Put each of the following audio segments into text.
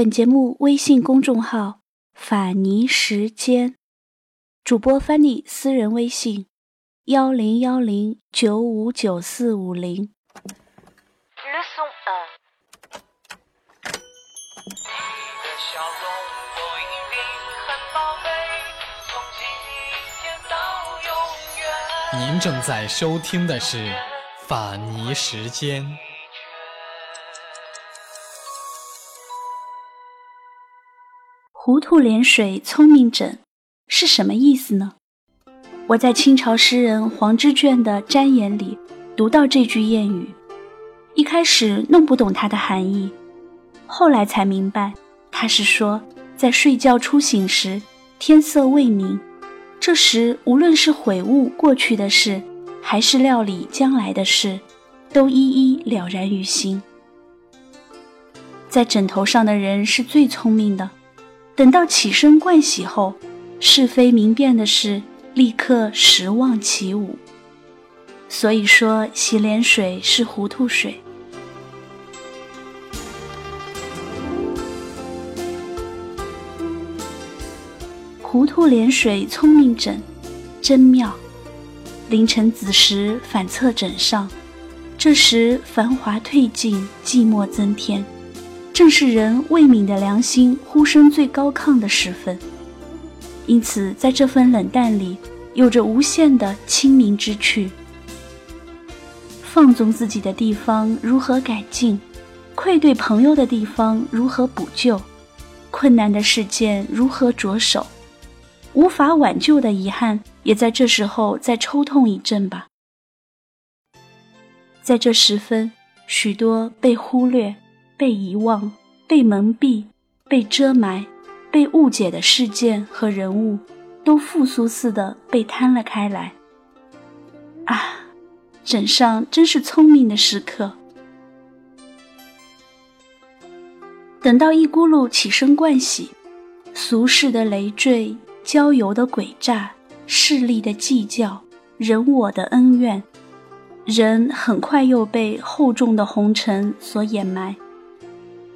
本节目微信公众号“法尼时间”，主播 Fanny 私人微信：幺零幺零九五九四五零。您正在收听的是《法尼时间》。糊涂脸水，聪明枕，是什么意思呢？我在清朝诗人黄之隽的《瞻言》里读到这句谚语，一开始弄不懂它的含义，后来才明白，他是说在睡觉初醒时，天色未明，这时无论是悔悟过去的事，还是料理将来的事，都一一了然于心。在枕头上的人是最聪明的。等到起身盥洗后，是非明辨的事，立刻十忘其五。所以说，洗脸水是糊涂水。糊涂脸水，聪明枕，真妙。凌晨子时反侧枕上，这时繁华褪尽，寂寞增添。正是人未泯的良心呼声最高亢的时分，因此在这份冷淡里，有着无限的清明之趣。放纵自己的地方如何改进？愧对朋友的地方如何补救？困难的事件如何着手？无法挽救的遗憾，也在这时候再抽痛一阵吧。在这时分，许多被忽略。被遗忘、被蒙蔽、被遮埋、被误解的事件和人物，都复苏似的被摊了开来。啊，枕上真是聪明的时刻。等到一咕噜起身盥洗，俗世的累赘、交游的诡诈、势力的计较、人我的恩怨，人很快又被厚重的红尘所掩埋。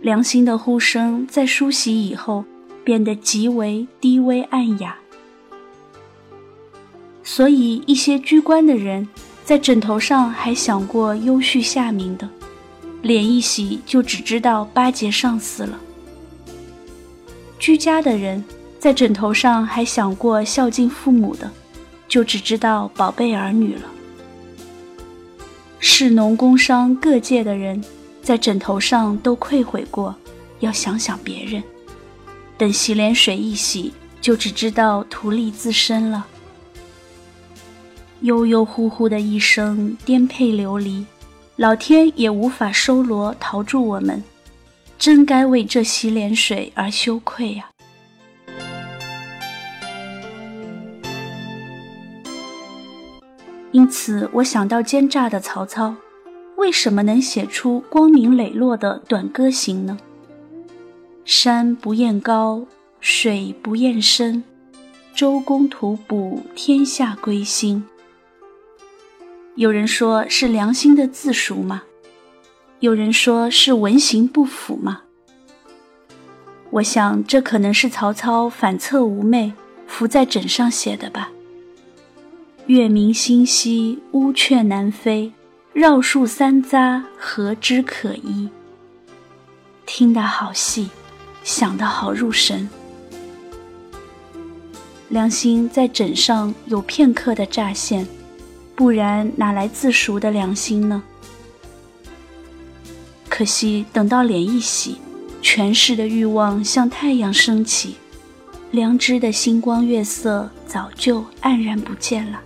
良心的呼声在梳洗以后变得极为低微暗哑，所以一些居官的人在枕头上还想过优恤下民的，脸一洗就只知道巴结上司了；居家的人在枕头上还想过孝敬父母的，就只知道宝贝儿女了；士农工商各界的人。在枕头上都愧悔过，要想想别人。等洗脸水一洗，就只知道图利自身了。悠悠忽忽的一生，颠沛流离，老天也无法收罗逃住我们，真该为这洗脸水而羞愧呀！因此，我想到奸诈的曹操。为什么能写出光明磊落的短歌行呢？山不厌高，水不厌深，周公吐哺，天下归心。有人说是良心的自赎吗？有人说是文行不符吗？我想这可能是曹操反侧无寐，伏在枕上写的吧。月明星稀，乌鹊南飞。绕树三匝，何枝可依？听得好细，想得好入神。良心在枕上有片刻的乍现，不然哪来自熟的良心呢？可惜等到脸一洗，权势的欲望像太阳升起，良知的星光月色早就黯然不见了。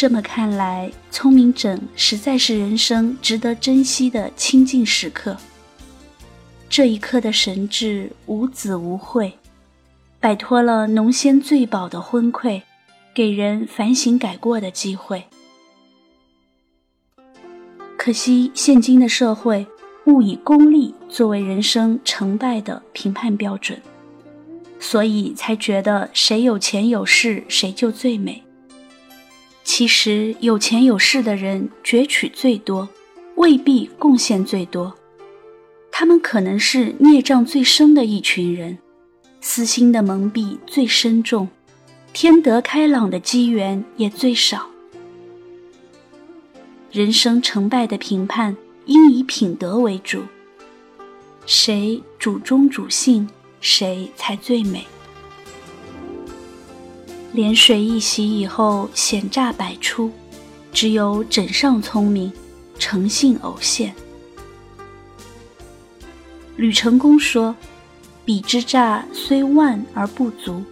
这么看来，聪明枕实在是人生值得珍惜的清净时刻。这一刻的神智无子无悔，摆脱了浓仙醉饱的昏聩，给人反省改过的机会。可惜现今的社会误以功利作为人生成败的评判标准，所以才觉得谁有钱有势谁就最美。其实有钱有势的人攫取最多，未必贡献最多。他们可能是孽障最深的一群人，私心的蒙蔽最深重，天德开朗的机缘也最少。人生成败的评判应以品德为主，谁主忠主信，谁才最美。涟水一洗以后，险诈百出，只有枕上聪明，诚信偶现。吕成功说：“彼之诈虽万而不足，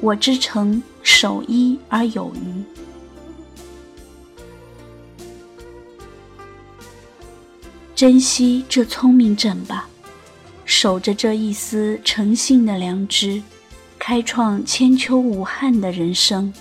我之诚守一而有余。”珍惜这聪明枕吧，守着这一丝诚信的良知。开创千秋无憾的人生。